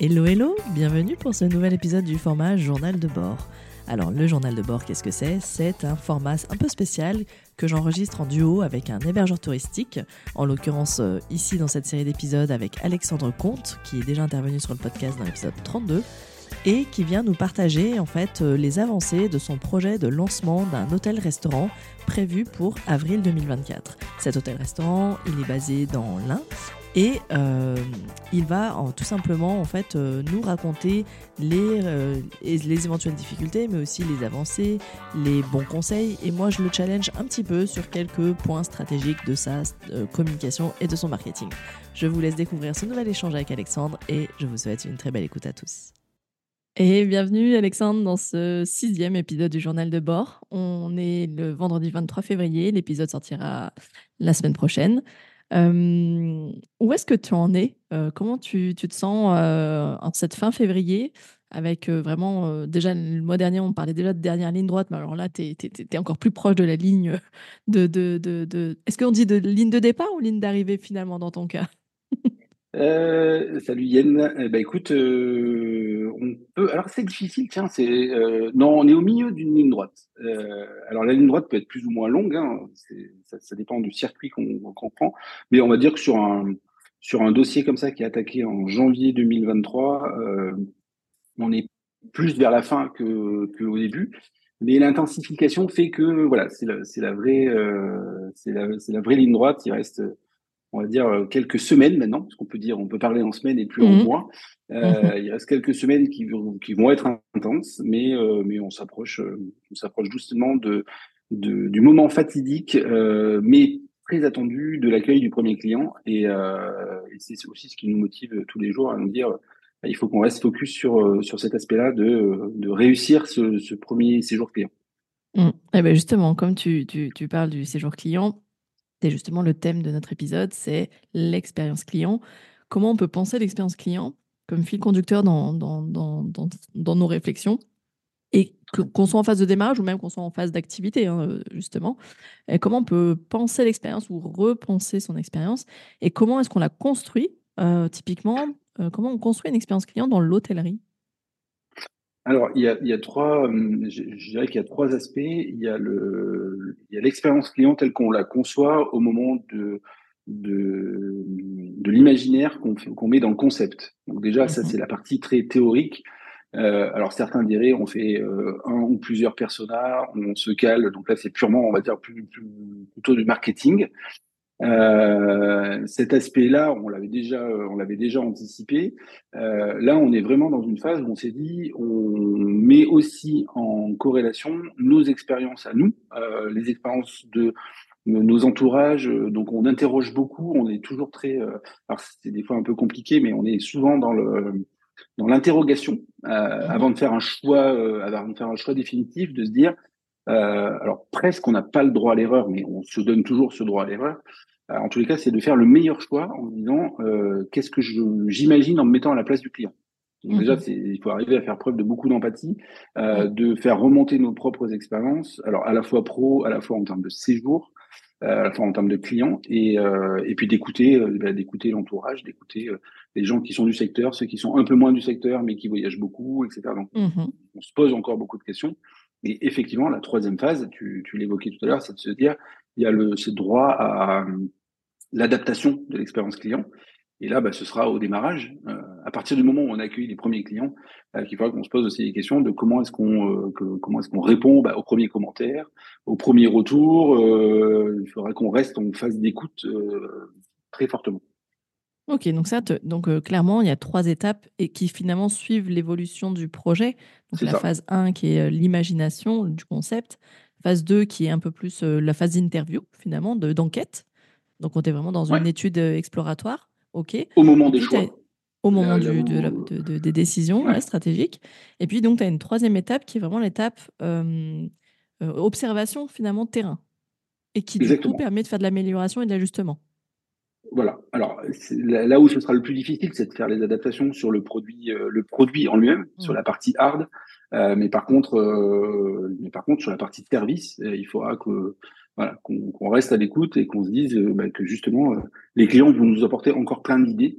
Hello hello, bienvenue pour ce nouvel épisode du format Journal de bord. Alors le journal de bord, qu'est-ce que c'est? C'est un format un peu spécial que j'enregistre en duo avec un hébergeur touristique, en l'occurrence euh, ici dans cette série d'épisodes avec Alexandre Comte, qui est déjà intervenu sur le podcast dans l'épisode 32, et qui vient nous partager en fait euh, les avancées de son projet de lancement d'un hôtel-restaurant prévu pour avril 2024. Cet hôtel-restaurant, il est basé dans l'Ain et euh, il va tout simplement en fait euh, nous raconter les, euh, les éventuelles difficultés, mais aussi les avancées, les bons conseils. Et moi, je le challenge un petit peu sur quelques points stratégiques de sa communication et de son marketing. Je vous laisse découvrir ce nouvel échange avec Alexandre et je vous souhaite une très belle écoute à tous. Et bienvenue Alexandre dans ce sixième épisode du journal de bord. On est le vendredi 23 février, l'épisode sortira la semaine prochaine où est-ce que tu en es Comment tu, tu, te sens en cette fin février avec vraiment, déjà le mois dernier, on parlait déjà de dernière ligne droite, mais alors là, tu es, encore plus proche de la ligne de... de, de, de... Est-ce qu'on dit de ligne de départ ou ligne d'arrivée finalement dans ton cas? Euh, salut Yann. Ben, écoute, Alors c'est difficile, tiens. C'est euh, non, on est au milieu d'une ligne droite. alors la ligne droite peut être plus ou moins longue. Hein, ça, ça, dépend du circuit qu'on prend. Mais on va dire que sur un sur un dossier comme ça qui est attaqué en janvier 2023, on est plus vers la fin que, que début. Mais l'intensification fait que voilà, c'est la, la vraie c'est la, la vraie ligne droite. Il reste on va dire euh, quelques semaines maintenant, parce qu'on peut dire, on peut parler en semaines et plus en mhm. mois. Euh, mhm. Il reste quelques semaines qui, qui vont être intenses, mais euh, mais on s'approche, on s'approche doucement de, de, du moment fatidique, mais très attendu de l'accueil du premier client. Et, et c'est aussi ce qui nous motive tous les jours à nous dire, il faut qu'on reste focus sur sur cet aspect-là de, de réussir ce, ce premier séjour client. Mmh. Eh ben justement, comme tu, tu, tu parles du séjour client, c'est justement le thème de notre épisode, c'est l'expérience client. Comment on peut penser l'expérience client comme fil conducteur dans, nos réflexions et qu'on soit en phase de démarrage ou même qu'on soit en phase d'activité, hein, justement. Et comment on peut penser l'expérience ou repenser son expérience et comment est-ce qu'on la construit, euh, typiquement, euh, comment on construit une expérience client dans l'hôtellerie? Alors, il y a, il y a trois, hum, je, dirais qu'il y a trois aspects. Il y a le, il y a l'expérience client telle qu'on la conçoit au moment de, de, de l'imaginaire qu'on qu'on met dans le concept. Donc déjà, ça c'est la partie très théorique. Euh, alors certains diraient on fait euh, un ou plusieurs personnages, on se cale. Donc là, c'est purement, on va dire, plus, plus, plutôt du marketing. Euh, cet aspect-là, on l'avait déjà, on l'avait déjà anticipé. Euh, là, on est vraiment dans une phase où on s'est dit, on met aussi en corrélation nos expériences à nous, euh, les expériences de nos entourages. Donc, on interroge beaucoup. On est toujours très, euh, alors c'est des fois un peu compliqué, mais on est souvent dans le dans l'interrogation euh, avant de faire un choix, euh, avant de faire un choix définitif, de se dire. Alors presque on n'a pas le droit à l'erreur, mais on se donne toujours ce droit à l'erreur. Euh, en tous les cas, c'est de faire le meilleur choix en disant euh, qu'est-ce que j'imagine en me mettant à la place du client. Donc déjà, mhm. il faut arriver à faire preuve de beaucoup d'empathie, euh, de faire remonter nos propres expériences, alors à la fois pro, à la fois en termes de séjour, euh, à la fois en termes de clients, et, euh, et puis d'écouter, euh, bah, d'écouter l'entourage, d'écouter les gens qui sont du secteur, ceux qui sont un peu moins du secteur mais qui voyagent beaucoup, etc. Donc mhm. on se pose encore beaucoup de questions. Et effectivement, la troisième phase, tu, tu l'évoquais tout à l'heure, c'est de se dire il y a le ce droit à l'adaptation de l'expérience client. Et là, bah, ce sera au démarrage, euh, à partir du moment où on accueille les premiers clients, euh, qu'il faudra qu'on se pose aussi des questions de comment est-ce qu'on euh, comment est-ce qu'on répond bah, aux premiers commentaires, aux premiers retours. Euh, il faudra qu'on reste en phase d'écoute très fortement. Ok, donc ça, donc clairement, il y a trois étapes et qui finalement suivent l'évolution du projet. Donc la phase 1 qui est l'imagination du concept, phase 2 qui est un peu plus la phase d'interview finalement, d'enquête. Donc, on est vraiment dans une étude euh, exploratoire. OK. Au moment des choix. Au moment de, des décisions stratégiques. Et puis, donc, tu as une troisième étape qui est vraiment l'étape euh, euh, observation, finalement, terrain. Et qui, du coup, permet de faire de l'amélioration et de l'ajustement. Voilà. Alors, là où ce sera le plus difficile, c'est de faire les adaptations sur le produit, le produit en lui-même, sur mmh. la partie hard. mais par contre, mais par contre, sur la partie service, il faudra que voilà, qu'on reste à l'écoute et qu'on se dise euh, bah, que justement, euh, les clients vont nous apporter encore plein d'idées.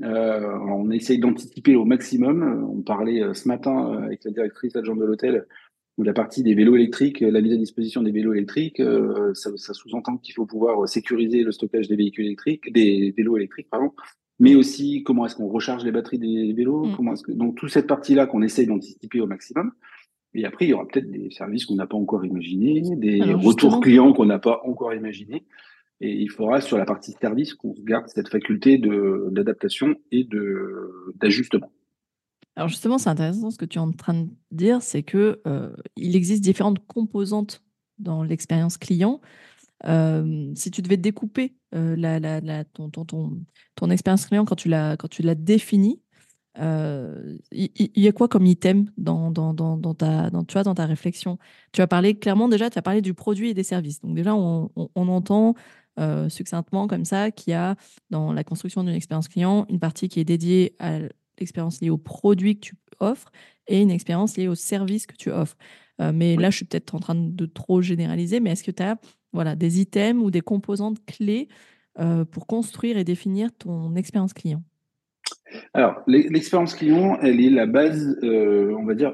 on essaye d'anticiper au maximum. On parlait ce matin avec la directrice adjointe de l'hôtel la partie des vélos électriques, la mise à disposition des vélos électriques, ça, ça sous-entend qu'il faut pouvoir sécuriser le stockage des véhicules électriques, des vélos électriques, pardon, mais aussi comment est-ce qu'on recharge les batteries des vélos, mm. comment est-ce que donc toute cette partie-là qu'on essaye d'anticiper au maximum. Et après, il y aura peut-être des services qu'on n'a pas encore imaginés, des retours clients qu'on n'a pas encore imaginés. Et il faudra sur la partie service qu'on garde cette faculté d'adaptation et d'ajustement. Alors justement, c'est intéressant ce que tu es en train de dire, c'est que euh, il existe différentes composantes dans l'expérience client si tu devais découper la, ton, expérience client quand tu l'as, quand définie, il y, a quoi comme item dans, ta, tu vois, dans ta réflexion? Tu as parlé clairement déjà, tu as parlé du produit et des services. Donc déjà, on, entend succinctement comme ça qu'il y a dans la construction d'une expérience client une partie qui est dédiée à l'expérience liée au produit que tu offres et une expérience liée au service que tu offres. mais là, je suis peut-être en train de trop généraliser, mais est-ce que tu as voilà, des items ou des composantes clés euh, pour construire et définir ton expérience client? Alors, l'expérience client, elle est la base, euh, on va dire,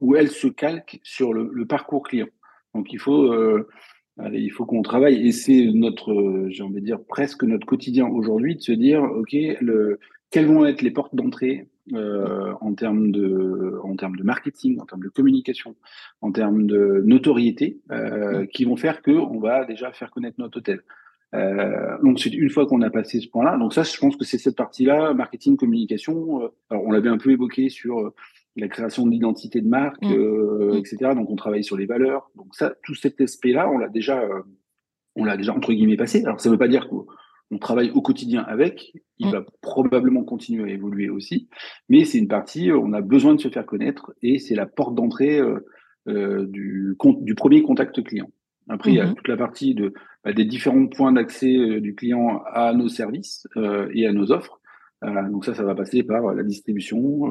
où elle se calque sur le, parcours client. Donc, il faut, euh, il faut qu'on travaille, et c'est notre, j'ai envie de dire, presque notre quotidien aujourd'hui, de se dire, OK, le, quelles vont être les portes d'entrée euh, en, termes de, en termes de marketing, en termes de communication, en termes de notoriété, euh, qui vont faire qu'on va déjà faire connaître notre hôtel. Euh, donc c'est une fois qu'on a passé ce point-là. Donc ça, je pense que c'est cette partie-là, marketing, communication. Euh, alors on l'avait un peu évoqué sur euh, la création de l'identité de marque, mmh. euh, mmh. etc. Donc on travaille sur les valeurs. Donc ça, tout cet aspect-là, on l'a déjà, on l'a déjà entre guillemets passé. Alors ça ne veut pas dire que on travaille au quotidien avec. Il mm. va probablement continuer à évoluer aussi, mais c'est une partie, on a besoin de se faire connaître et c'est la porte d'entrée euh, euh du, du premier contact client. Après, il y a mm-hmm. toute la partie de, bah, des différents points d'accès euh, du client à nos services euh, et à nos offres. Euh, donc ça, ça va passer par la distribution,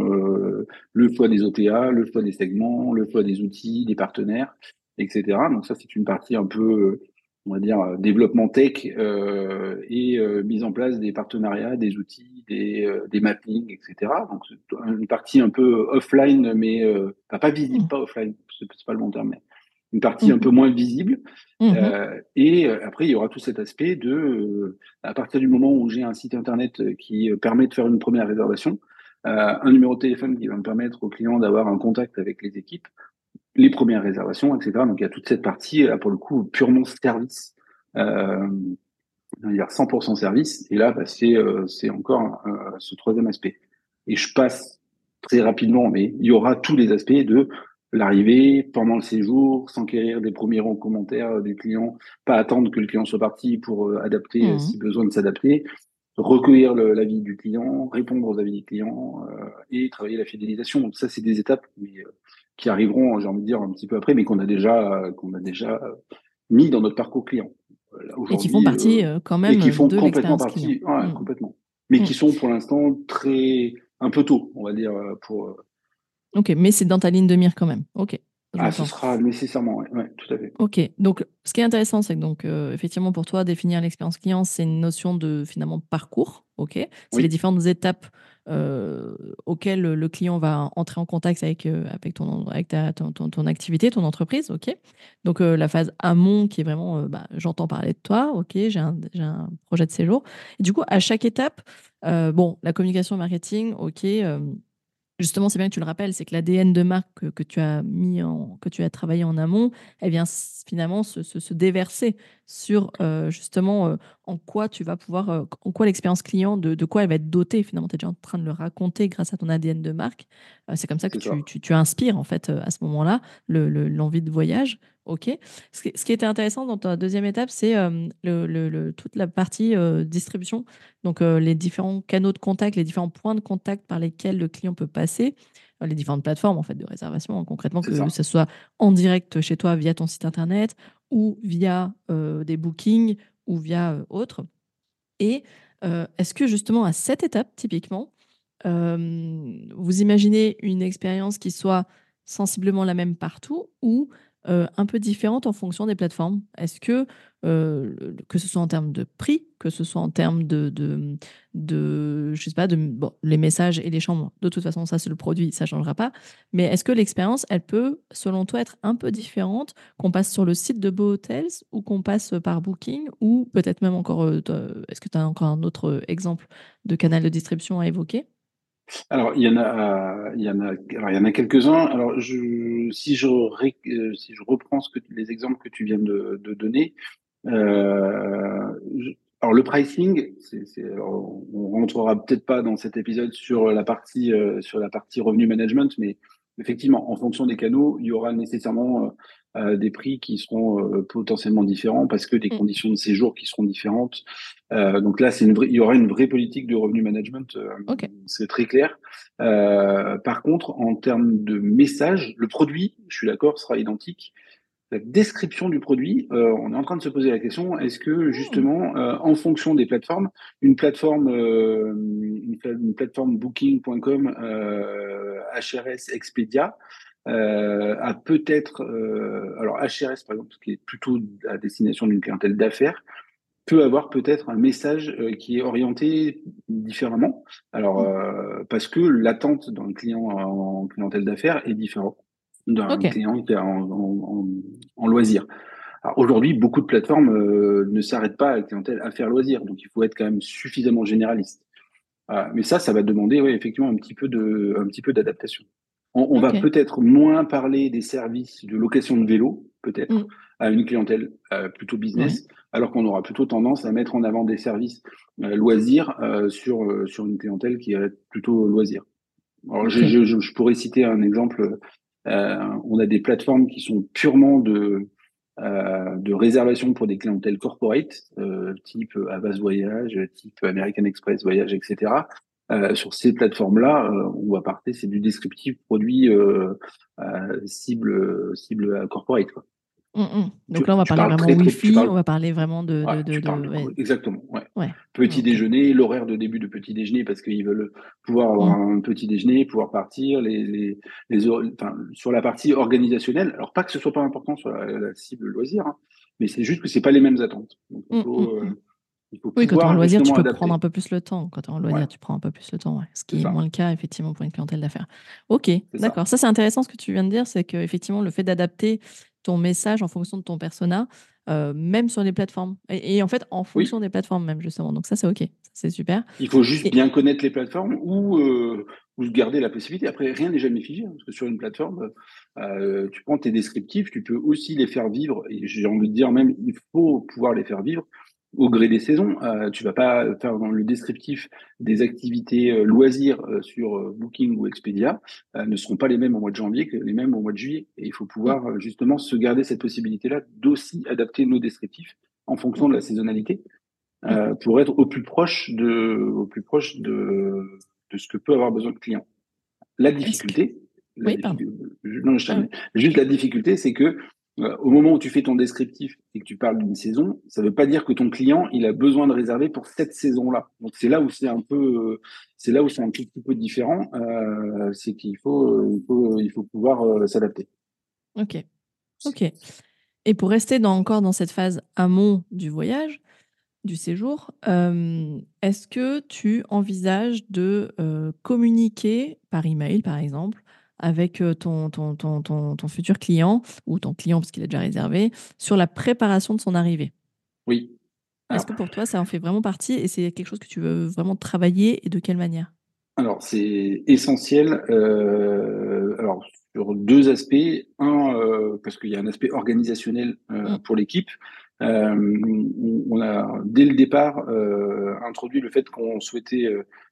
le choix des OTA, le choix des segments, le choix des outils, des partenaires, etc. Donc ça, c'est une partie un peu on va dire, euh, développement tech euh, et euh, mise en place des partenariats, des outils, des, des mappings, etc. Donc, une partie un peu offline, mais pas visible, mmh. pas offline, c'est pas le bon terme, mais une partie un mmh. peu moins visible. Mmh. et après, il y aura tout cet aspect de, à partir du moment où j'ai un site internet qui permet de faire une première réservation, un numéro de téléphone qui va me permettre au client d'avoir un contact avec les équipes, les premières réservations, etc. Donc il y a toute cette partie, là, pour le coup, purement service. Euh, il y a 100% service. Et là, bah, c'est euh, encore euh, ce troisième aspect. Et je passe très rapidement, mais il y aura tous les aspects de l'arrivée, pendant le séjour, s'enquérir des premiers rangs commentaires du client, pas attendre que le client soit parti pour euh, adapter mmh. si besoin de s'adapter, recueillir l'avis du client, répondre aux avis du client et travailler la fidélisation. Donc ça, c'est des étapes mais, qui arriveront, j'ai envie de dire, un petit peu après, mais qu'on a déjà, qu'on a déjà mis dans notre parcours client. Et qui font partie euh, quand même et qui font complètement partie, ouais, mmh. complètement. Mais qui mmh. sont pour l'instant très un peu tôt, on va dire euh, pour. Euh, ok, mais c'est dans ta ligne de mire quand même. Ok. Ah, ce sera nécessairement, oui, ouais, tout à fait. Ok, donc ce qui est intéressant, c'est que donc effectivement pour toi définir l'expérience client, c'est une notion de finalement parcours. Ok, c'est les différentes étapes euh, auquel le client va entrer en contact avec, euh, avec, ton, avec ta, ton, ton, activité, ton entreprise. ok? Donc, euh, la phase amont qui est vraiment, bah, j'entends parler de toi, ok, j'ai un, un, projet de séjour. Et du coup, à chaque étape, bon, la communication marketing, ok, Justement, c'est bien que tu le rappelles, c'est que l'ADN de marque que, tu as mis en, que tu as travaillé en amont, elle vient finalement se, se, déverser sur euh, justement euh, en quoi tu vas pouvoir, euh, en quoi l'expérience client, de, de, quoi elle va être dotée. Finalement, tu es déjà en train de le raconter grâce à ton ADN de marque. c'est comme ça que tu, tu, tu, inspires en fait à ce moment-là l'envie de voyage. OK. Ce qui, ce qui, était intéressant dans ta deuxième étape, c'est le, le, toute la partie distribution. Donc, les différents canaux de contact, les différents points de contact par lesquels le client peut passer, les différentes plateformes en fait de réservation, hein, concrètement, que ce soit en direct chez toi via ton site internet ou via des bookings ou via autre. Et est-ce que justement à cette étape, typiquement, vous imaginez une expérience qui soit sensiblement la même partout ou un peu différentes en fonction des plateformes. Est-ce que, que ce soit en termes de prix, que ce soit en termes de, de, de sais pas, de, bon, les messages et les chambres, de toute façon, ça c'est le produit, ça changera pas. Mais est-ce que l'expérience, elle peut, selon toi, être un peu différente qu'on passe sur le site de Beau Hotels ou qu'on passe par Booking ou peut-être même encore, est-ce que tu as encore un autre exemple de canal de distribution à évoquer? Alors, il y en a, il y en a, il y en a quelques-uns. Alors, si je, euh, si je reprends ce que, les exemples que tu viens de, donner, euh, alors le pricing, c'est, c'est, on rentrera peut-être pas dans cet épisode sur la partie, euh, sur la partie revenu management, mais effectivement, en fonction des canaux, il y aura nécessairement euh, euh, des prix qui seront euh, potentiellement différents parce que des mm. conditions de séjour qui seront différentes. Euh, donc là, c'est une vraie, il y aura une vraie politique de revenu management, c'est très clair. par contre, en termes de message, le produit, je suis d'accord, sera identique la description du produit, on est en train de se poser la question est-ce que justement, en fonction des plateformes, une plateforme, une, une, plateforme Booking.com, HRS, Expedia, euh, a peut-être, euh, alors HRS par exemple, qui est plutôt à destination d'une clientèle d'affaires, peut avoir peut-être un message euh, qui est orienté différemment. Alors mmh. parce que l'attente d'un client en clientèle d'affaires est différent d'un client qui est en, en, loisir. Alors aujourd'hui, beaucoup de plateformes ne s'arrêtent pas à la clientèle affaires loisirs, donc il faut être quand même suffisamment généraliste. mais ça, ça va demander oui, effectivement un petit peu de, un petit peu d'adaptation. On, va peut-être moins parler des services de location de vélo, peut-être, mm. à une clientèle euh, plutôt business, alors qu'on aura plutôt tendance à mettre en avant des services euh, loisirs euh, sur, sur une clientèle qui est plutôt loisir. Alors, je, pourrais citer un exemple. on a des plateformes qui sont purement de, de réservation pour des clientèles corporate, type Avas Voyage, type American Express Voyage, etc. Euh, sur ces plateformes-là, euh, on va partir, c'est du descriptif produit euh, cible cible corporate. Quoi. Mmh, mmh. Donc là, on va parler vraiment Wi-Fi, on va parler vraiment de. Exactement. Ouais. Petit déjeuner, l'horaire de début de petit déjeuner, parce qu'ils veulent pouvoir avoir mmh. un petit déjeuner, pouvoir partir, les, les, les enfin, sur la partie organisationnelle. Alors, pas que ce soit pas important sur la, cible loisir, hein, mais c'est juste que c'est pas les mêmes attentes. Donc, il faut, oui, quand tu es en loisir, tu peux prendre un peu plus le temps. Quand tu es en loisir, tu prends un peu plus le temps. Ce qui est, moins le cas, effectivement, pour une clientèle d'affaires. Ok, d'accord. Ça, c'est intéressant ce que tu viens de dire. C'est qu'effectivement, le fait d'adapter ton message en fonction de ton persona, euh, même sur les plateformes. Et, en fait, en fonction des plateformes, même, justement. Donc, ça, c'est ok. C'est super. Il faut juste bien connaître les plateformes ou, euh, ou garder la possibilité. Après, rien n'est jamais figé. Hein, parce que sur une plateforme, euh, tu prends tes descriptifs, tu peux aussi les faire vivre. Et j'ai envie de dire même, il faut pouvoir les faire vivre au gré des saisons. Euh, tu vas pas faire dans le descriptif des activités euh, loisirs euh, sur euh, Booking ou Expedia ne seront pas les mêmes au mois de janvier que les mêmes au mois de juillet. Et il faut pouvoir justement se garder cette possibilité-là d'aussi adapter nos descriptifs en fonction de la saisonnalité pour être au plus proche de, au plus proche de, de ce que peut avoir besoin le client. La difficulté, oui, non, je ah. juste la difficulté, c'est que euh, au moment où tu fais ton descriptif et que tu parles d'une saison, ça ne veut pas dire que ton client il a besoin de réserver pour cette saison-là. Donc c'est là où c'est un peu, euh, c'est là où c'est un petit peu différent. Euh, c'est qu'il faut, il faut, il faut pouvoir euh, s'adapter. Ok, ok. Et pour rester encore dans cette phase amont du voyage, du séjour, est-ce que tu envisages de communiquer par email, par exemple, avec ton, ton, ton, ton, futur client ou ton client parce qu'il a déjà réservé sur la préparation de son arrivée. Oui. Est-ce que pour toi, ça en fait vraiment partie et c'est quelque chose que tu veux vraiment travailler et de quelle manière? Alors, c'est essentiel. alors, sur deux aspects. Un, parce qu'il y a un aspect organisationnel mmh. pour l'équipe. on a, dès le départ, introduit le fait qu'on souhaitait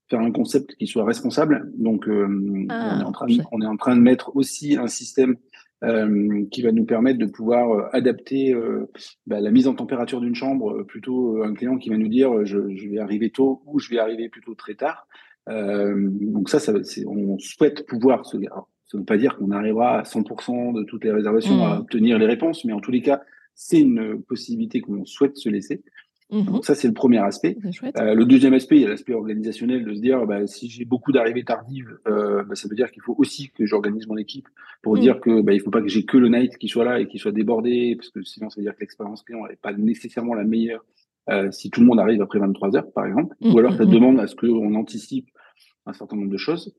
faire un concept qui soit responsable. Donc, euh, on, est en train de, on est en train de mettre aussi un système euh, qui va nous permettre de pouvoir euh, adapter euh, bah, la mise en température d'une chambre, plutôt un client qui va nous dire je, je, vais arriver tôt ou je vais arriver plutôt très tard. donc ça, ça on souhaite pouvoir se ça ne veut pas dire qu'on arrivera à 100% de toutes les réservations à mmh. obtenir les réponses, mais en tous les cas, c'est une possibilité qu'on souhaite se laisser. Mhm. Donc ça, c'est le premier aspect. Euh, le deuxième aspect, il y a l'aspect organisationnel de se dire, bah, si j'ai beaucoup d'arrivées tardives, euh, bah, ça veut dire qu'il faut aussi que j'organise mon équipe pour mm. dire que bah, il faut pas que j'ai que le night qui soit là et qui soit débordé, parce que sinon, ça veut dire que l'expérience client n'est pas nécessairement la meilleure euh, si tout le monde arrive après 23 heures, par exemple. Ou alors, ça demande à ce qu'on anticipe un certain nombre de choses.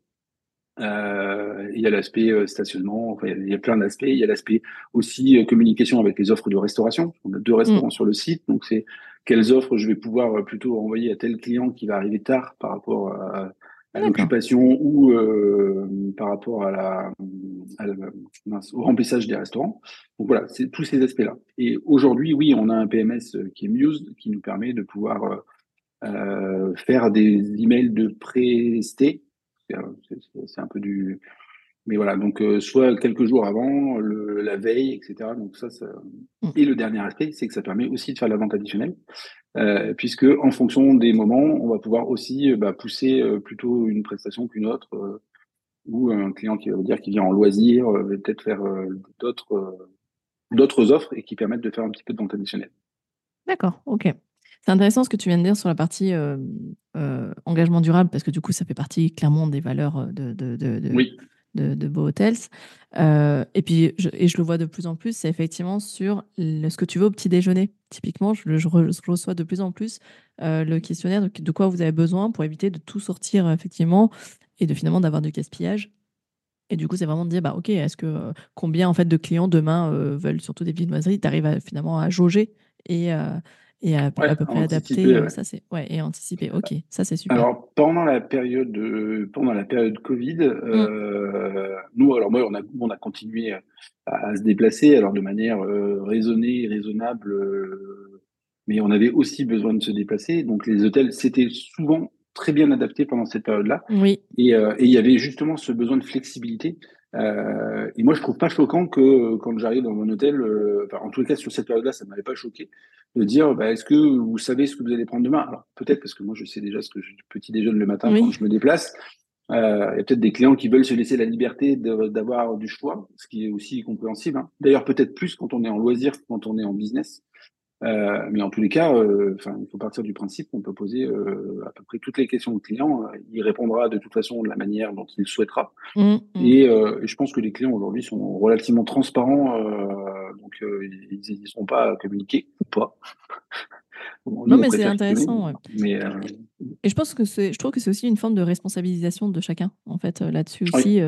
Euh, il y a l'aspect euh, stationnement, enfin, il y a plein d'aspects. Il y a l'aspect aussi euh, communication avec les offres de restauration. On a deux restaurants sur le site, donc c'est quelles offres je vais pouvoir plutôt envoyer à tel client qui va arriver tard par rapport à, l'occupation ou par rapport à la, au remplissage des restaurants. Donc voilà, c'est tous ces aspects-là. Et aujourd'hui, oui, on a un PMS qui est Muse qui nous permet de pouvoir faire des emails de pré-sté c'est un peu du. Mais voilà, donc euh, soit quelques jours avant, le, la veille, etc. Donc ça, ça... Mm. Et le dernier aspect, c'est que ça permet aussi de faire la vente additionnelle, euh, puisque en fonction des moments, on va pouvoir aussi euh, bah, pousser plutôt une prestation qu'une autre, ou un client qui va dire qu'il vient en loisir, va peut-être faire d'autres d'autres offres et qui permettent de faire un petit peu de vente additionnelle. D'accord, ok. C'est intéressant ce que tu viens de dire sur la partie engagement durable, parce que du coup, ça fait partie clairement des valeurs de, de, de, de, de Beau Hotels. et puis, je, et je le vois de plus en plus, c'est effectivement sur ce que tu veux au petit déjeuner. Typiquement, je, reçois de plus en plus le questionnaire de, de, quoi vous avez besoin pour éviter de tout sortir, effectivement, et de finalement d'avoir du gaspillage. Et du coup, c'est vraiment de dire, bah, OK, est-ce que combien en fait de clients demain veulent surtout des viennoiseries? Tu arrives finalement à jauger et, et à, peu près adapter. Ça c'est ouais et anticiper. Ok, ça c'est super. Alors pendant la période de, pendant la période Covid, mmh. euh, nous alors moi on a on a continué à, se déplacer alors de manière euh, raisonnée, raisonnable, euh, mais on avait aussi besoin de se déplacer. Donc les hôtels c'était souvent très bien adapté pendant cette période-là. Oui. Et, et il y avait justement ce besoin de flexibilité. Euh, et moi, je trouve pas choquant que quand j'arrive dans mon hôtel, euh, en tout cas sur cette période-là, ça m'avait pas choqué de dire, bah, est-ce que vous savez ce que vous allez prendre demain? Alors peut-être parce que moi, je sais déjà ce que je petit déjeune le matin quand je me déplace. Euh, il y a peut-être des clients qui veulent se laisser la liberté d'avoir du choix, ce qui est aussi compréhensible. Hein. D'ailleurs, peut-être plus quand on est en loisir que quand on est en business. Euh, mais en tous les cas, euh, il faut partir du principe qu'on peut poser euh, à peu près toutes les questions au client. Il répondra de toute façon de la manière dont il souhaitera. Mmh, mmh. Et, et, je pense que les clients aujourd'hui sont relativement transparents, donc ils n'hésiteront pas à communiquer ou pas. non, mais c'est intéressant. Mais, Et je pense que c'est, je trouve que c'est aussi une forme de responsabilisation de chacun, en fait, là-dessus aussi,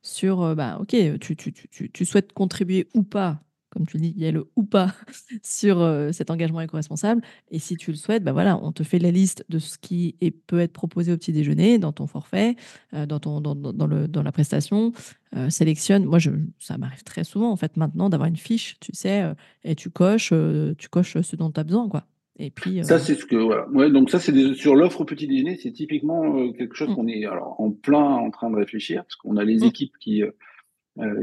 sur, bah, ok, tu, tu, tu, tu souhaites contribuer ou pas comme tu dis, il y a le ou pas sur euh, cet engagement éco-responsable. Et si tu le souhaites, bah voilà, on te fait la liste de ce qui est, peut être proposé au petit déjeuner, dans ton forfait, euh, dans, ton, dans, dans, le, dans la prestation. Euh, sélectionne. Moi, je, ça m'arrive très souvent, en fait, maintenant, d'avoir une fiche, tu sais, et tu coches, tu coches ce dont tu as besoin, quoi. Et puis, Ça, c'est ce que, voilà. Ouais, donc ça, c'est sur l'offre au petit déjeuner, c'est typiquement quelque chose mmh. qu'on est alors, en plein en train de réfléchir, parce qu'on a les mmh. équipes qui euh,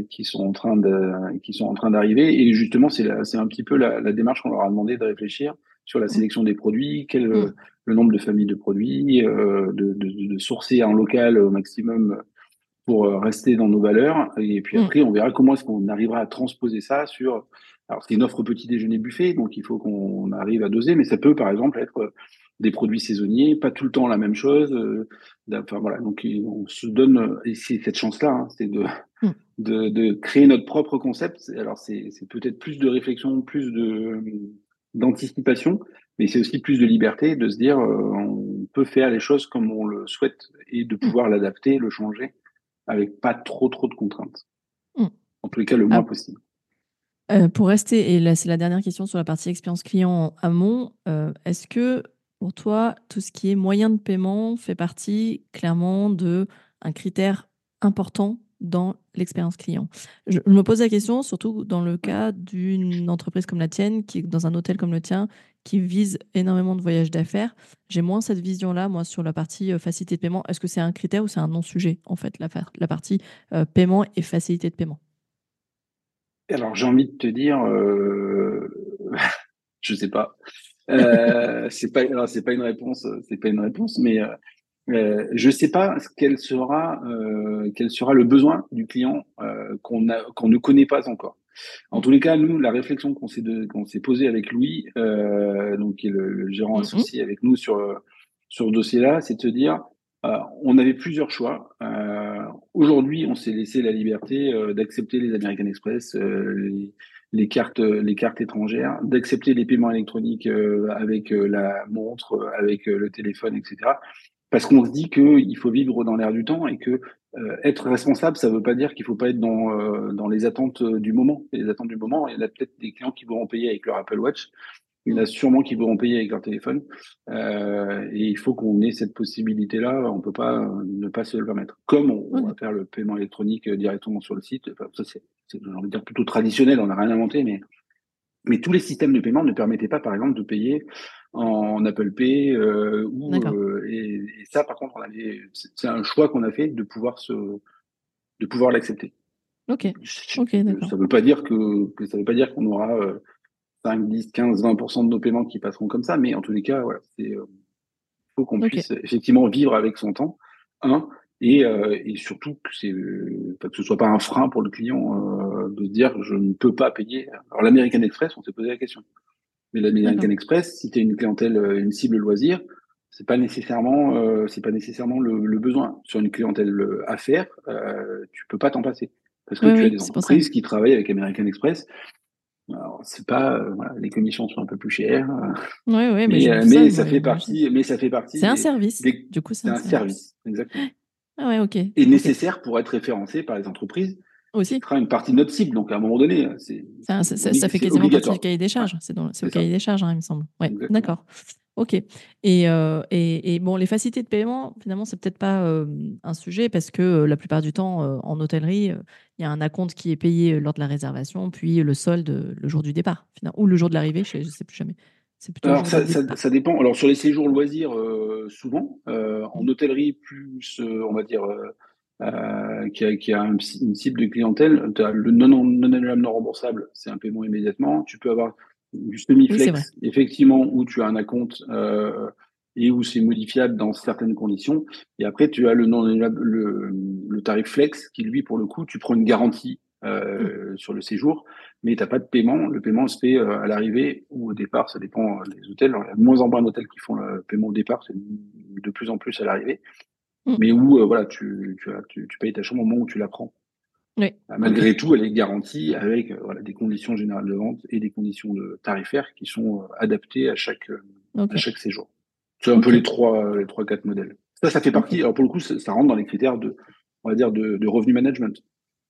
qui sont en train de, qui sont en train d'arriver. Et justement, c'est c'est un petit peu la, la démarche qu'on leur a demandé de réfléchir sur la sélection des produits, quel mmh. le nombre de familles de produits, euh, de, de, de, sourcer en local au maximum pour euh, rester dans nos valeurs. Et puis mmh. après, on verra comment est-ce qu'on arrivera à transposer ça sur. Alors, c'est une offre petit déjeuner buffet, donc il faut qu'on arrive à doser, mais ça peut par exemple être des produits saisonniers, pas tout le temps la même chose. Euh, enfin voilà, donc on se donne, et c'est cette chance-là, hein, c'est de, mmh. de, de, créer notre propre concept. Alors c'est peut-être plus de réflexion, plus de d'anticipation, mais c'est aussi plus de liberté, de se dire euh, on peut faire les choses comme on le souhaite et de mmh. pouvoir l'adapter, le changer avec pas trop trop de contraintes. Mmh. En tous les cas, le moins ah. possible. Euh, pour rester, et là c'est la dernière question sur la partie expérience client amont, euh, est-ce que pour toi, tout ce qui est moyen de paiement fait partie clairement de un critère important dans l'expérience client. Je, me pose la question, surtout dans le cas d'une entreprise comme la tienne, qui est dans un hôtel comme le tien, qui vise énormément de voyages d'affaires. J'ai moins cette vision-là, moi, sur la partie euh, facilité de paiement. Est-ce que c'est un critère ou c'est un non-sujet, en fait, la, partie euh, paiement et facilité de paiement? Alors, j'ai envie de te dire, euh... je sais pas. Euh, c'est pas, alors c'est pas une réponse, c'est pas une réponse, mais euh, euh je sais pas quel sera, euh, quel sera le besoin du client euh, qu'on a, qu'on ne connaît pas encore. En tous les cas, nous, la réflexion qu'on s'est, qu'on s'est posée avec Louis, euh, donc qui est le, gérant mm-hmm. associé avec nous sur, sur ce dossier-là, c'est de se dire, euh, on avait plusieurs choix. Euh, aujourd'hui, on s'est laissé la liberté euh, d'accepter les American Express, les, les, cartes, les cartes étrangères, d'accepter les paiements électroniques avec la montre, avec le téléphone, etc. Parce qu'on se dit qu'il faut vivre dans l'air du temps et que être responsable, ça ne veut pas dire qu'il ne faut pas être dans, dans les attentes du moment. les attentes du moment, il y a peut-être des clients qui vont payer avec leur Apple Watch il y en a sûrement qui voudront payer avec leur téléphone. Euh, et il faut qu'on ait cette possibilité-là. On ne peut pas euh, ne pas se le permettre. Comme on, va faire le paiement électronique euh, directement sur le site. Enfin, ça, c'est, j'ai envie de dire, plutôt traditionnel. On n'a rien inventé, mais, mais tous les systèmes de paiement ne permettaient pas, par exemple, de payer en Apple Pay. Euh, ou, euh, et, et, ça, par contre, on avait, c'est un choix qu'on a fait de pouvoir se, de pouvoir l'accepter. Ok. Ok, d'accord. Ça ne veut pas dire que, que ça veut pas dire qu'on aura 5, 10, 15, 20% de nos paiements qui passeront comme ça, mais en tous les cas, voilà, c'est euh, faut qu'on puisse effectivement vivre avec son temps, un, et, euh, et surtout que c'est euh, que ce soit pas un frein pour le client euh, de dire je ne peux pas payer. Alors l'American Express, on s'est posé la question. Mais l'American Express, si tu as une clientèle, une cible loisir, c'est pas nécessairement, euh, c'est pas nécessairement le, le, besoin. Sur une clientèle affaires, euh, tu peux pas t'en passer parce que tu as des entreprises qui travaillent avec American Express alors, c'est pas, euh, voilà, les commissions sont un peu plus chères. Oui, oui, mais, mais, ça, fait partie, mais ça fait partie. C'est un service. Du coup, c'est un, service. exactement. Ah ouais, ok. Et nécessaire pour être référencé par les entreprises. Aussi. Ce sera une partie de notre cible, donc à un moment donné, c'est. Ça, ça, ça, fait quasiment partie du cahier des charges. C'est au cahier des charges, hein, il me semble. Ouais, d'accord. Ok. Et, euh, et, et, bon, les facilités de paiement, finalement, c'est peut-être pas euh, un sujet parce que euh, la plupart du temps, en hôtellerie, il y a un acompte qui est payé lors de la réservation, puis le solde le jour du départ, ou le jour de l'arrivée, je ne sais plus jamais. Plutôt Alors, ça, ça, ça, dépend. Alors, sur les séjours loisirs, souvent. en hôtellerie, plus, on va dire, qui a, qui, a, une cible de clientèle, as le non, non, non, non remboursable, c'est un paiement immédiatement. Tu peux avoir du semi-flex, effectivement, où tu as un acompte euh, et où c'est modifiable dans certaines conditions. Et après, tu as le, non, le, le, tarif flex qui, lui, pour le coup, tu prends une garantie euh, mm. sur le séjour, mais tu n'as pas de paiement. Le paiement se fait euh, à l'arrivée ou au départ, ça dépend des hôtels. il y a de moins en moins d'hôtels qui font le paiement au départ, c'est de plus en plus à l'arrivée. Mm. Mais où, voilà, tu, tu, tu, tu payes ta chambre au moment où tu la prends. Oui. Euh, malgré tout, elle est garantie avec euh, voilà, des conditions générales de vente et des conditions de tarifaires qui sont euh, adaptées à chaque, à chaque séjour. C'est un peu les trois, les trois, quatre modèles. Ça, ça fait partie. Alors pour le coup, ça, rentre dans les critères de, on va dire, de, de revenu management.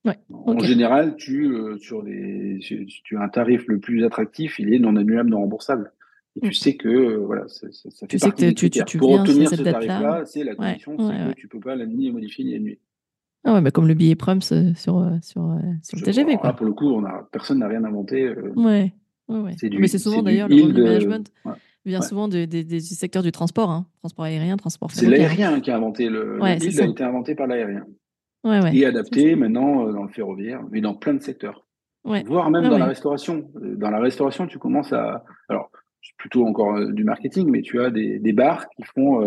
Ouais. En général, tu, sur les, tu as un tarif le plus attractif, il est non annulable, non remboursable. Et tu sais que voilà, ça, ça fait partie des critères. Pour obtenir ce tarif-là, c'est la condition, c'est que tu peux pas la ni modifier ni annuler. Ah ouais, bah comme le billet Prums euh, sur, euh, sur, euh, sur le TGV. Quoi. pour le coup, on a, personne n'a rien inventé. ouais, ouais. Mais c'est souvent d'ailleurs le revenu management vient souvent du secteur du transport, hein. transport aérien, transport C'est l'aérien qui a inventé le. Le a été inventé par l'aérien. Et adapté maintenant dans le ferroviaire, mais dans plein de secteurs. Voire même dans la restauration. Dans la restauration, tu commences à. Alors, plutôt encore du marketing, mais tu as des, des bars qui font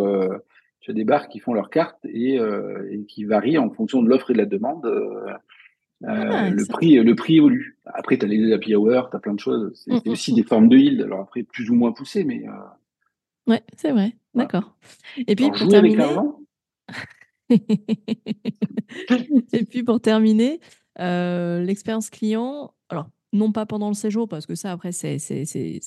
tu as des bars qui font leurs cartes et, euh, et qui varient en fonction de l'offre et de la demande. Euh, euh ah, le, prix, le prix évolue. Après, tu as les happy hour, tu as plein de choses. C'est mm, mm, aussi des mm. formes de yield. Alors après, plus ou moins poussées, mais. Euh... Ouais, c'est vrai. D'accord. Et puis, pour terminer. et puis, pour terminer, l'expérience client. Non pas pendant le séjour, parce que ça, après, c'est,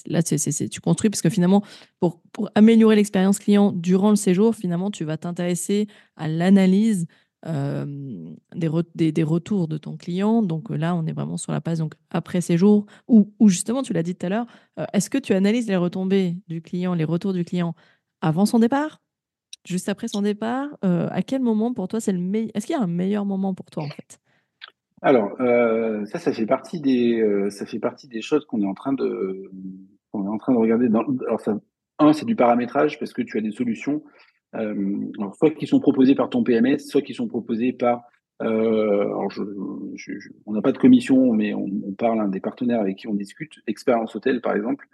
là, c'est, tu construis, parce que finalement, pour, améliorer l'expérience client durant le séjour, finalement, tu vas t'intéresser à l'analyse euh, des, retours de ton client. Donc là, on est vraiment sur la phase donc, après séjour, où, justement, tu l'as dit tout à l'heure, euh, est-ce que tu analyses les retombées du client, les retours du client avant son départ? Juste après son départ, euh, à quel moment pour toi c'est le meilleur Est-ce qu'il y a un meilleur moment pour toi en fait? Alors, euh, ça, ça fait partie des, euh, ça fait partie des choses qu'on est en train de, qu'on est en train de regarder. Dans, alors, ça, un, c'est du paramétrage parce que tu as des solutions, euh, alors, soit qui sont proposées par ton PMS, soit qui sont proposées par, alors je, on n'a pas de commission, mais on, parle des partenaires avec qui on discute. Expérience Hôtel, par exemple,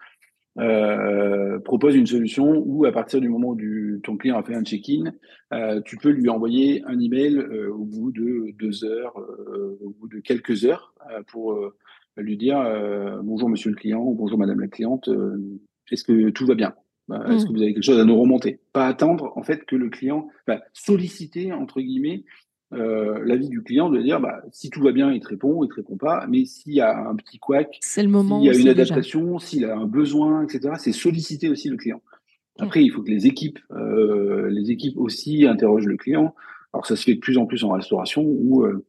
euh, propose une solution où à partir du moment où du, ton client a fait un check-in, euh, tu peux lui envoyer un email euh, au bout de deux heures, euh, au bout de quelques heures, euh, pour lui dire bonjour monsieur le client ou bonjour madame la cliente, est-ce que tout va bien? Bah, Est-ce que mmh. vous avez quelque chose à nous remonter? Pas attendre en fait que le client, bah, solliciter entre guillemets euh, l'avis du client de dire bah, si tout va bien, il te répond, il te répond pas. Mais s'il y a un petit couac, s'il y a une adaptation, s'il a un besoin, etc., c'est solliciter aussi le client. Après, il faut que les équipes, euh, les équipes aussi interrogent le client. Alors ça se fait de plus en plus en restauration où euh,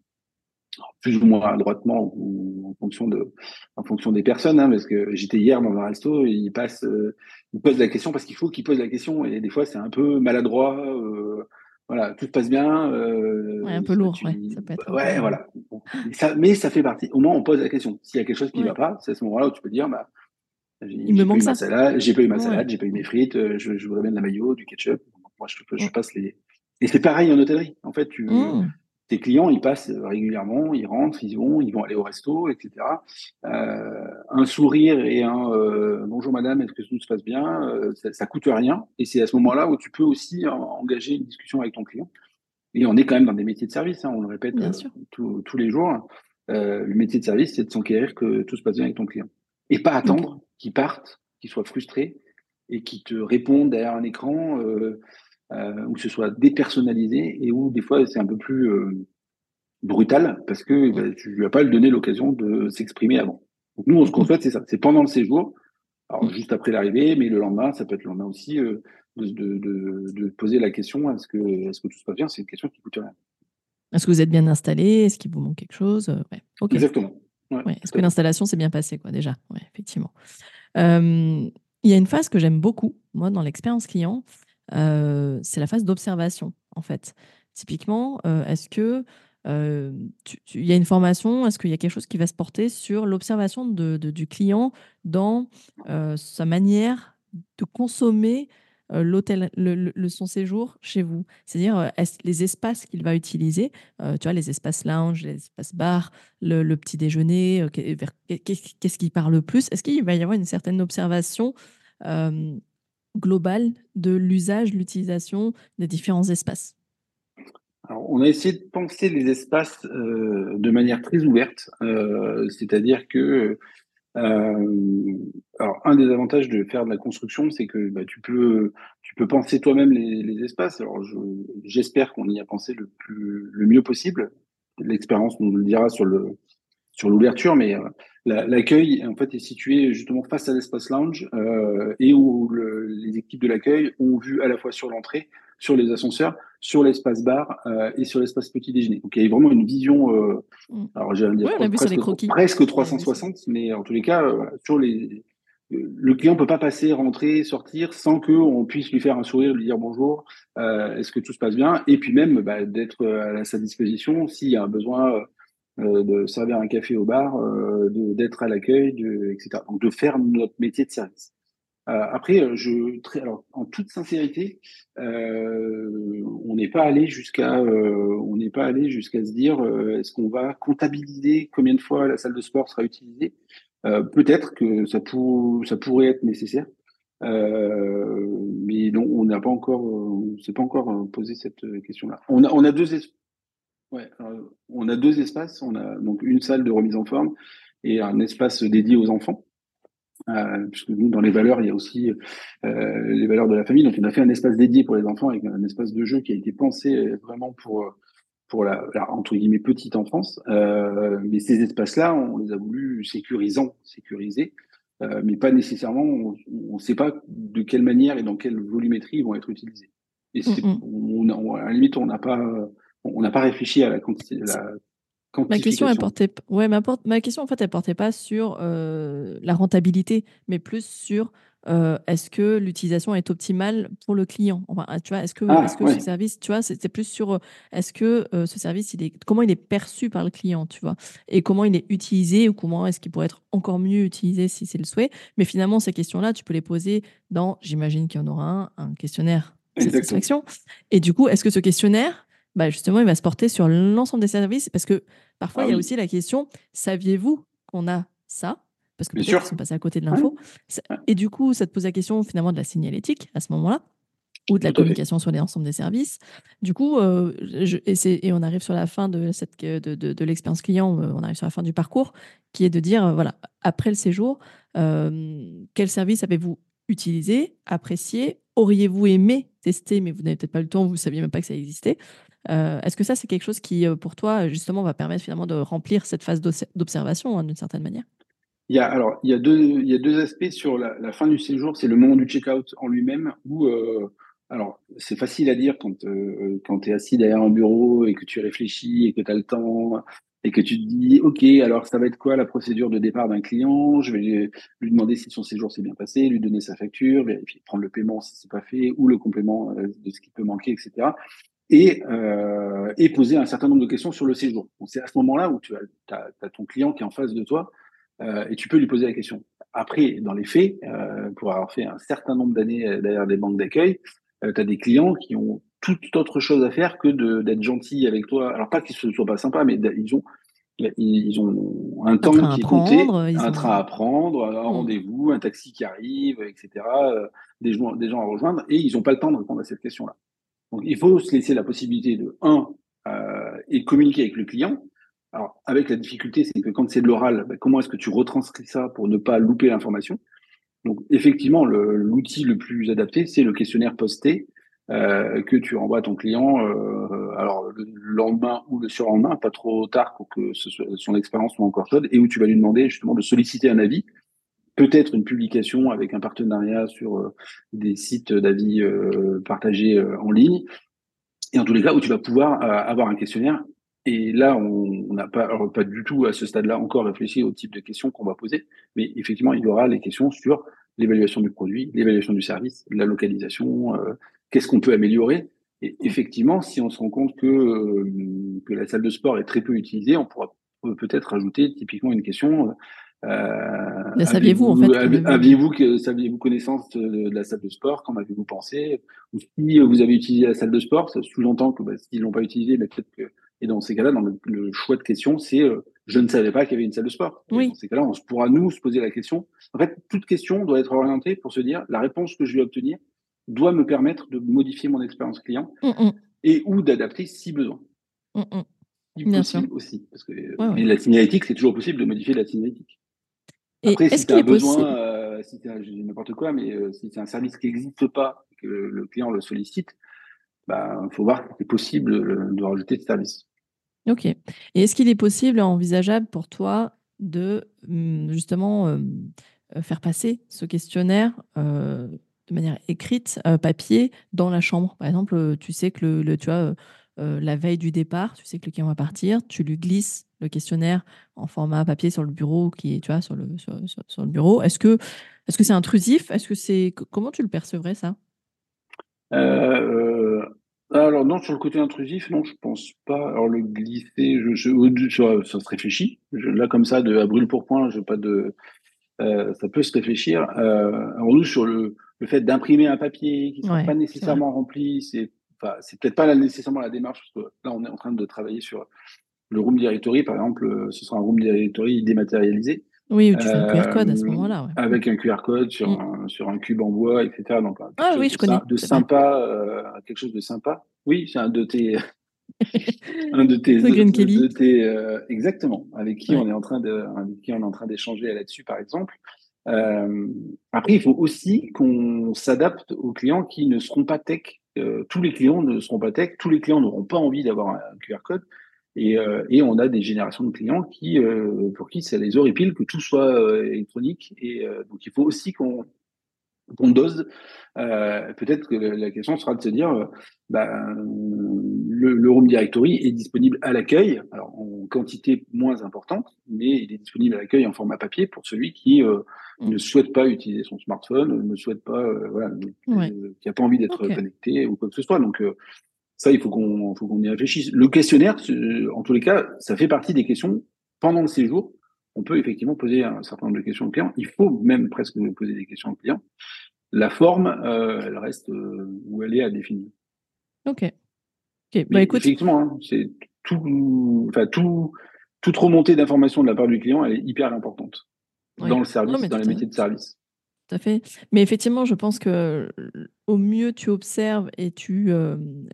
plus ou moins droitement ou en fonction de en fonction des personnes hein, parce que j'étais hier dans un resto il passe euh, il pose la question parce qu'il faut qu'il pose la question et des fois c'est un peu maladroit euh, voilà tout se passe bien euh, un peu lourd ouais, ça peut être ouais voilà. Mais ça fait partie au moins on pose la question. S'il y a quelque chose qui ne va pas c'est à ce moment-là où tu peux dire bah il me manque ça. j'ai pas eu ma salade j'ai pas eu mes frites je, je voudrais bien de la maillot du ketchup. Moi je, je passe les et c'est pareil en hôtellerie. En fait tu mmh tes clients, ils passent régulièrement, ils rentrent, ils vont, ils vont aller au resto, etc. Euh, un sourire et un euh, bonjour madame, est-ce que tout se passe bien euh, ça, ça, coûte rien. Et c'est à ce moment-là où tu peux aussi engager une discussion avec ton client. Et on est quand même dans des métiers de service, hein, on le répète tous les jours. le métier de service, c'est de s'enquérir que tout se passe bien avec ton client. Et pas attendre qu'il parte, qu'il soit frustré et qu'il te réponde derrière un écran où ce soit dépersonnalisé et où des fois c'est un peu plus euh, brutal parce que bah, tu lui as pas donné l'occasion de s'exprimer avant. Donc nous, on, ce qu'on souhaite, c'est ça. C'est pendant le séjour, alors juste après l'arrivée, mais le lendemain, ça peut être le lendemain aussi, euh, de, de, de, poser la question est-ce que, est-ce que tout se passe bien C'est une question qui coûte rien. Est-ce que vous êtes bien installé? Est-ce qu'il vous manque quelque chose? Ouais. Exactement. Ouais, Est-ce que l'installation s'est bien passée, quoi, déjà? Effectivement. il y a une phase que j'aime beaucoup, moi, dans l'expérience client, c'est la phase d'observation, en fait. Typiquement, est-ce que il y a une formation, est-ce qu'il y a quelque chose qui va se porter sur l'observation de, du client dans sa manière de consommer l'hôtel, le, son séjour chez vous? C'est-à-dire les espaces qu'il va utiliser, tu vois, les espaces lounge, les espaces bar, le, petit déjeuner, qu'est-ce qui parle le plus? Est-ce qu'il va y avoir une certaine observation global de l'usage, l'utilisation des différents espaces On a essayé de penser les espaces euh, de manière très ouverte, euh, c'est-à-dire que euh, alors, un des avantages de faire de la construction, c'est que bah, tu, peux, tu peux penser toi-même les, espaces. Alors, j'espère qu'on y a pensé le, plus, le mieux possible. L'expérience nous le dira sur le, sur l'ouverture, mais l'accueil en fait est situé justement face à l'espace lounge euh, et où les équipes de l'accueil ont vu à la fois sur l'entrée, sur les ascenseurs, sur l'espace bar euh, et sur l'espace petit déjeuner. Donc il y a vraiment une vision, mm. alors j'ai dire presque, presque, 360, mais en tous les cas sur les le client peut pas passer, rentrer, sortir sans que on puisse lui faire un sourire, lui dire bonjour, est-ce que tout se passe bien, et puis même bah, d'être à sa disposition s'il y a un besoin euh, de servir un café au bar, euh, d'être à l'accueil, etc. Donc de faire notre métier de service. Euh, après, je, très, alors, en toute sincérité, euh, on n'est pas allé jusqu'à, euh, on n'est pas allé jusqu'à se dire, est-ce qu'on va comptabiliser combien de fois la salle de sport sera utilisée? Peut-être que ça, pour, ça pourrait être nécessaire, mais non, on n'a pas encore, on s'est pas encore posé cette question-là. On a, on a deux, Ouais, on a deux espaces. On a donc une salle de remise en forme et un espace dédié aux enfants. Euh, puisque nous, dans les valeurs, il y a aussi euh, les valeurs de la famille. Donc, on a fait un espace dédié pour les enfants avec un espace de jeu qui a été pensé vraiment pour pour la, entre guillemets petite enfance. Euh, mais ces espaces-là, on les a voulu sécurisants, sécurisés, euh, mais pas nécessairement. On ne sait pas de quelle manière et dans quelle volumétrie ils vont être utilisés. Et mm, mm. on, à la limite, on n'a pas on n'a pas réfléchi à la, quantité, la Ma question, elle portait, ouais, ma, ma, question, en fait, elle portait pas sur euh, la rentabilité, mais plus sur euh, est-ce que l'utilisation est optimale pour le client? Enfin, tu vois, Est-ce que, ah, que ce service, tu vois, c'était plus sur euh, est-ce que ce service, il est, comment il est perçu par le client, tu vois, et comment il est utilisé ou comment est-ce qu'il pourrait être encore mieux utilisé si c'est le souhait? Mais finalement, ces questions-là, tu peux les poser dans, j'imagine qu'il y en aura un, un questionnaire de satisfaction. Et du coup, est-ce que ce questionnaire, bah justement, il va se porter sur l'ensemble des services parce que parfois, ah il y a aussi la question saviez-vous qu'on a ça? Parce que peut-être sont passés à côté de l'info. Et du coup, ça te pose la question finalement de la signalétique à ce moment-là. ou de la communication sur l'ensemble des services. Du coup, euh, et, on arrive sur la fin de, cette, de, de, l'expérience client, euh, on arrive sur la fin du parcours, qui est de dire, euh, voilà, après le séjour, quel service avez-vous utilisé, apprécié, auriez-vous aimé tester, mais vous n'avez peut-être pas le temps, vous ne saviez même pas que ça existait. Est-ce que ça, c'est quelque chose qui, pour toi, justement, va permettre finalement de remplir cette phase d'observation, hein, d'une certaine manière? Il y a, alors, il y a deux, il y a deux aspects sur la, fin du séjour. C'est le moment du check-out en lui-même où alors, c'est facile à dire quand, euh, quand tu es assis derrière un bureau et que tu réfléchis et que tu as le temps et que tu te dis, OK, alors ça va être quoi la procédure de départ d'un client? Je vais lui, demander si son séjour s'est bien passé, lui donner sa facture, vérifier, prendre le paiement si c'est pas fait ou le complément euh, de ce qui peut manquer, etc. Et, euh, et poser un certain nombre de questions sur le séjour. c'est à ce moment-là où tu as, as, ton client qui est en face de toi euh, et tu peux lui poser la question. Après, dans les faits, euh, pour avoir fait un certain nombre d'années euh, derrière des banques d'accueil, euh, tu as des clients qui ont toute autre chose à faire que d'être gentils avec toi. Alors pas qu'ils ne soient pas sympas, mais ils ont ils ont un, temps qui est compté, un train à prendre, un mm. rendez-vous, un taxi qui arrive, etc. Euh, des, gens, des gens à rejoindre, et ils n'ont pas le temps de répondre à cette question-là. Donc il faut se laisser la possibilité de, un, euh, et communiquer avec le client. Alors avec la difficulté, c'est que quand c'est de l'oral, bah, comment est-ce que tu retranscris ça pour ne pas louper l'information? Donc, effectivement, l'outil le, plus adapté, c'est le questionnaire posté euh, que tu renvoies à ton client, euh, alors le lendemain ou le surlendemain, pas trop tard pour que son expérience soit encore chaude, et où tu vas lui demander justement de solliciter un avis, peut-être une publication avec un partenariat sur euh, des sites d'avis partagés en ligne, et en tous les cas où tu vas pouvoir avoir un questionnaire. Et là, on n'a pas, pas du tout à ce stade-là encore réfléchi au type de questions qu'on va poser, mais effectivement, il y aura les questions sur l'évaluation du produit, l'évaluation du service, la localisation, euh, qu'est-ce qu'on peut améliorer. Et effectivement, si on se rend compte que, euh, que la salle de sport est très peu utilisée, on pourra peut-être ajouter typiquement une question. Euh, saviez-vous en fait Aviez-vous que saviez-vous connaissance de, la salle de sport? Qu'en avez-vous pensé? Ou si vous avez utilisé la salle de sport, ça sous-entend que bah, s'ils l'ont pas utilisée, mais peut-être que et dans ces cas-là, dans le, choix de question, c'est je ne savais pas qu'il y avait une salle de sport. Oui. Dans ces cas-là, on pourra nous se poser la question. En fait, toute question doit être orientée pour se dire la réponse que je vais obtenir doit me permettre de modifier mon expérience client mm, mm. et ou d'adapter si besoin. Mm, Bien sûr. aussi. Parce que mais la signalétique, c'est toujours possible de modifier la signalétique. Après, si tu as besoin, euh, si n'importe quoi, mais euh, si c'est un service qui n'existe pas, que le, client le sollicite, il bah, faut voir si c'est possible de rajouter ce service. Ok. Et est-ce qu'il est possible, envisageable pour toi de mmh, justement euh, faire passer ce questionnaire euh, de manière écrite, euh, papier, dans la chambre? Par exemple, tu sais que le, tu vois, la veille du départ, tu sais que le client va partir, tu lui glisses le questionnaire en format papier sur le bureau qui est, tu vois, sur le, sur, le bureau. Est-ce que est-ce que c'est intrusif? Est-ce que c'est comment tu le percevrais ça? Alors non, sur le côté intrusif, non, je pense pas. Alors le glisser, je, je, ça, se réfléchit. là comme ça, de à brûle pour point, je pas de. Euh, ça peut se réfléchir. Euh, alors nous sur le, le fait d'imprimer un papier qui ne soit pas nécessairement rempli, c'est enfin, c'est peut-être pas nécessairement la démarche parce que là on est en train de travailler sur le room directory par exemple. Ce sera un room directory dématérialisé. Oui, tu fais un QR code à ce euh, moment-là. Avec un QR code sur, mm. un, sur un cube en bois, etc. Donc, ah oui, je connais. De sympa, euh, quelque chose de sympa. Oui, c'est un de tes. un de tes, de, tes euh, exactement avec qui on est en train de avec qui on est en train d'échanger là-dessus par exemple après il faut aussi qu'on s'adapte aux clients qui ne seront pas tech tous les clients ne seront pas tech tous les clients n'auront pas envie d'avoir un QR code et, euh, et, on a des générations de clients qui, euh, pour qui ça les horripile que tout soit euh, électronique. Et donc, il faut aussi qu'on qu'on dose. Peut-être que la question sera de se dire, bah, le, le, Room Directory est disponible à l'accueil, alors en quantité moins importante, mais il est disponible à l'accueil en format papier pour celui qui mmh. ne souhaite pas utiliser son smartphone, ne souhaite pas, voilà, qui n'a pas envie d'être connecté ou quoi que ce soit. Donc, ça, il faut qu'on qu'on y réfléchisse. Le questionnaire, en tous les cas, ça fait partie des questions pendant le séjour. On peut effectivement poser un certain nombre de questions au client. Il faut même presque poser des questions au client. La forme, euh, elle reste euh, où elle est à définir. Ok. Bah, écoute. Effectivement, hein, c'est tout, enfin tout, toute remontée d'informations de la part du client, elle est hyper importante dans le service, dans les métiers de service. Tout à fait. Mais effectivement, je pense que au mieux tu observes et tu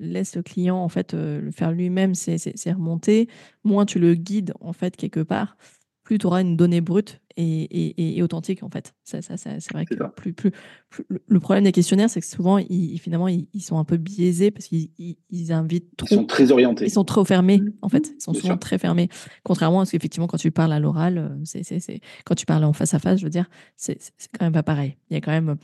laisses le client en fait le faire lui-même ses, remontées, moins tu le guides en fait quelque part, plus tu auras une donnée brute et, authentique en fait. Ça, ça, c'est vrai que plus, plus, le problème des questionnaires, c'est que souvent, ils, finalement, ils, sont un peu biaisés parce qu'ils invitent trop. Ils sont très orientés. Ils sont trop fermés mmh. en fait. Ils sont souvent très fermés. Contrairement à ce qu'effectivement, quand tu parles à l'oral, euh, c'est, c'est, quand tu parles en face à face, je veux dire, c'est, quand même pas pareil. Il y a quand même,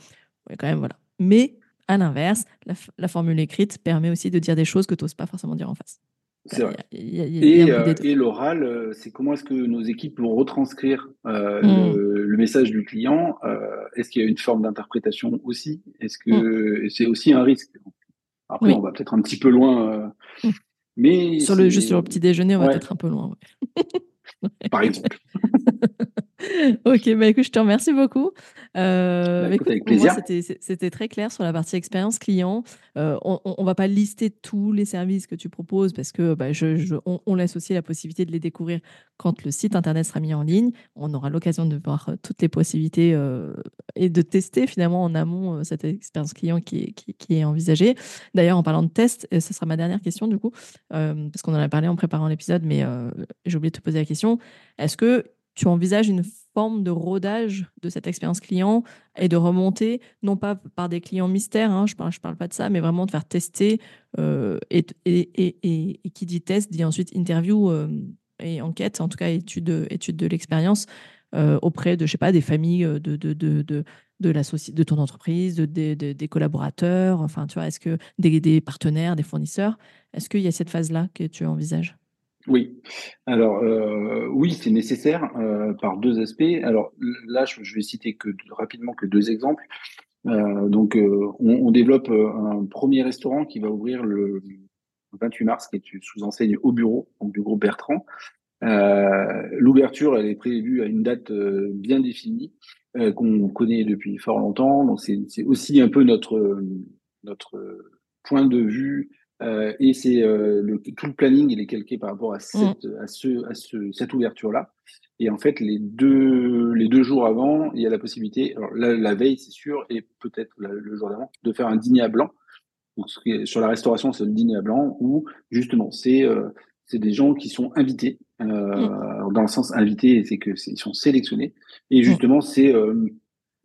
quand même voilà. Mais à l'inverse, la, la formule écrite permet aussi de dire des choses que tu n'oses pas forcément dire en face. C'est vrai. et, l'oral, euh, c'est comment est-ce que nos équipes vont retranscrire euh, mmh. le, message du client euh, Est-ce qu'il y a une forme d'interprétation aussi? Est-ce que mmh. c'est aussi un risque? Après, on va peut-être un petit peu loin. Mmh. Mais sur le, juste sur le petit déjeuner, on va peut-être un peu loin. Par exemple. ok, bah écoute, je te remercie beaucoup. Euh, bah, avec plaisir. C'était très clair sur la partie expérience client. Euh, on ne va pas lister tous les services que tu proposes parce que bah, je, on, laisse aussi la possibilité de les découvrir quand le site internet sera mis en ligne. On aura l'occasion de voir euh, toutes les possibilités euh, et de tester finalement en amont cette expérience client qui est, qui, qui est envisagée. D'ailleurs, en parlant de test, et ce sera ma dernière question du coup, parce qu'on en a parlé en préparant l'épisode, mais j'ai oublié de te poser la question. Est-ce que tu envisages une forme de rodage de cette expérience client et de remonter, non pas par des clients mystères, hein, je ne parle, je parle pas de ça, mais vraiment de faire tester. Euh, et, et, et, qui dit test dit ensuite interview euh, et enquête, en tout cas étude, étude de l'expérience euh, auprès de, je sais pas, des familles de, de, de, de de, de ton entreprise, de, des collaborateurs, enfin, tu vois, est-ce que des, des partenaires, des fournisseurs, est-ce qu'il y a cette phase-là que tu envisages? Oui, alors euh, oui, c'est nécessaire euh, par deux aspects. Alors là, je, vais citer que rapidement que deux exemples. Euh, donc, on, développe un premier restaurant qui va ouvrir le 28 mars, qui est sous enseigne au bureau, donc du groupe Bertrand. L'ouverture, elle est prévue à une date bien définie qu'on connaît depuis fort longtemps. Donc, c'est aussi un peu notre notre point de vue euh, et c'est euh, le, tout le planning, il est calqué par rapport à, mmh. cette, à, ce, à ce, cette ouverture-là. Et en fait, les deux, les deux jours avant, il y a la possibilité, alors la, la veille, c'est sûr, et peut-être le jour d'avant, de faire un dîner à blanc. Donc, sur la restauration, c'est le dîner à blanc où, justement, c'est euh, c'est des gens qui sont invités. Euh, mmh. Dans le sens invité, c'est que ils sont sélectionnés. Et mmh. justement, c'est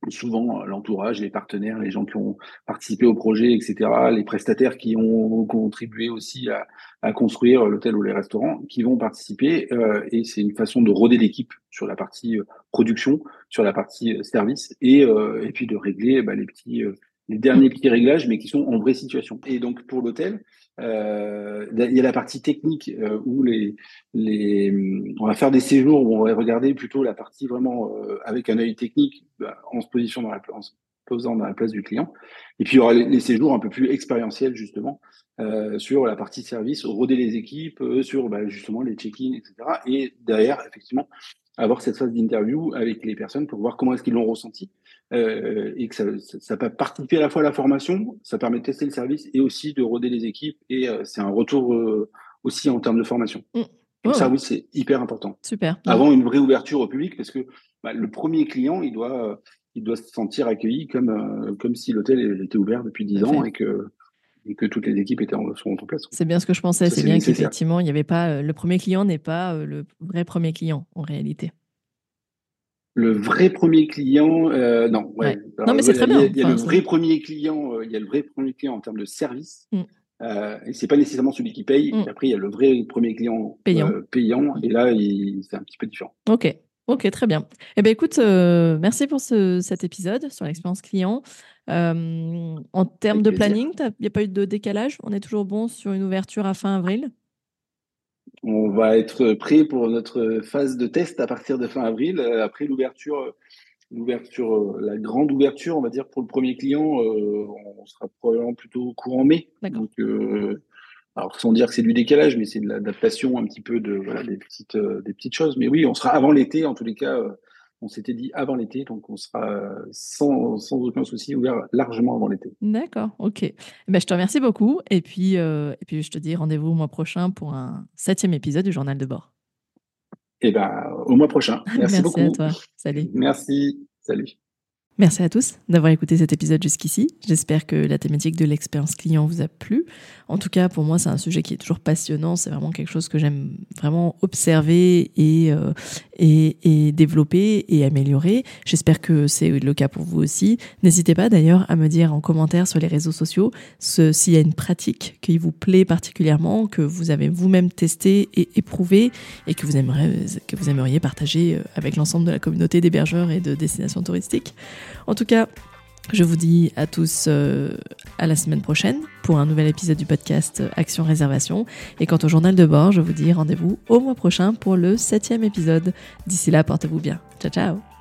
souvent euh, l'entourage, les partenaires, les gens qui ont participé au projet, etc., les prestataires qui ont contribué aussi à, construire l'hôtel ou les restaurants, qui vont participer. Euh, et c'est une façon de roder l'équipe sur la partie euh, production, sur la partie service, et, et puis de régler bah, les petits, les derniers petits réglages, mais qui sont en vraie situation. Et donc pour l'hôtel, euh, il y a la partie technique euh, où les, les, on va faire des séjours où on va regarder plutôt la partie vraiment euh, avec un œil technique bah, en se position dans la en se posant dans la place du client. Et puis il y aura les, séjours un peu plus expérientiels justement euh, sur la partie service, roder les équipes, sur bah, justement les check-in, etc. Et derrière effectivement avoir cette phase d'interview avec les personnes pour voir comment est-ce qu'ils l'ont ressenti euh, et que ça, ça, peut participer à la fois à la formation, ça permet de tester le service et aussi de roder les équipes et euh, c'est un retour euh, aussi en termes de formation. Mmh. Donc ça, oui, c'est hyper important. Super. Avant une vraie ouverture au public, parce que bah, le premier client, il doit, il doit se sentir accueilli comme, comme si l'hôtel était ouvert depuis 10 ans et que et que toutes les équipes étaient en, sont en place. C'est bien ce que je pensais. C'est bien qu'effectivement, il n'y avait pas le premier client n'est pas le vrai premier client en réalité. Le vrai premier client, euh, non. Ouais. non, mais c'est très bien. Il y a, le vrai premier client. Euh, il y a le vrai premier client en termes de service. Mm. Euh, et c'est pas nécessairement celui qui paye. Mm. après, il y a le vrai premier client payant. Euh, payant et là, c'est un petit peu différent. Ok. Ok, très bien. Eh bien, écoute, merci pour ce, cet épisode sur l'expérience client. en termes de planning, il n'y a pas eu de décalage? On est toujours bon sur une ouverture à fin avril? On va être prêt pour notre phase de test à partir de fin avril. Euh, après l'ouverture, l'ouverture, euh, la grande ouverture, on va dire pour le premier client, euh, on sera probablement plutôt courant mai. Donc, alors sans dire que c'est du décalage, mais c'est de l'adaptation un petit peu de voilà, des petites des petites choses. Mais oui, on sera avant l'été en tous les cas on s'était dit avant l'été, donc on sera sans, sans aucun souci ouvert largement avant l'été. D'accord, ok. Eh ben, je te remercie beaucoup. Et puis, euh, et puis je te dis rendez-vous au mois prochain pour un septième épisode du journal de bord. Et eh ben, au mois prochain. Merci, Merci beaucoup. à toi. Salut. Merci. Salut. Merci à tous d'avoir écouté cet épisode jusqu'ici. J'espère que la thématique de l'expérience client vous a plu. En tout cas, pour moi, c'est un sujet qui est toujours passionnant. C'est vraiment quelque chose que j'aime vraiment observer et, euh, et, et, développer et améliorer. J'espère que c'est le cas pour vous aussi. N'hésitez pas d'ailleurs à me dire en commentaire sur les réseaux sociaux s'il y a une pratique qui vous plaît particulièrement, que vous avez vous-même testé et éprouvé et que vous, aimeriez, que vous aimeriez partager euh, avec l'ensemble de la communauté d'hébergeurs et de destinations touristiques. En tout cas, je vous dis à tous euh, à la semaine prochaine pour un nouvel épisode du podcast Action Réservation. Et quant au journal de bord, je vous dis rendez-vous au mois prochain pour le septième épisode. D'ici là, portez-vous bien. Ciao ciao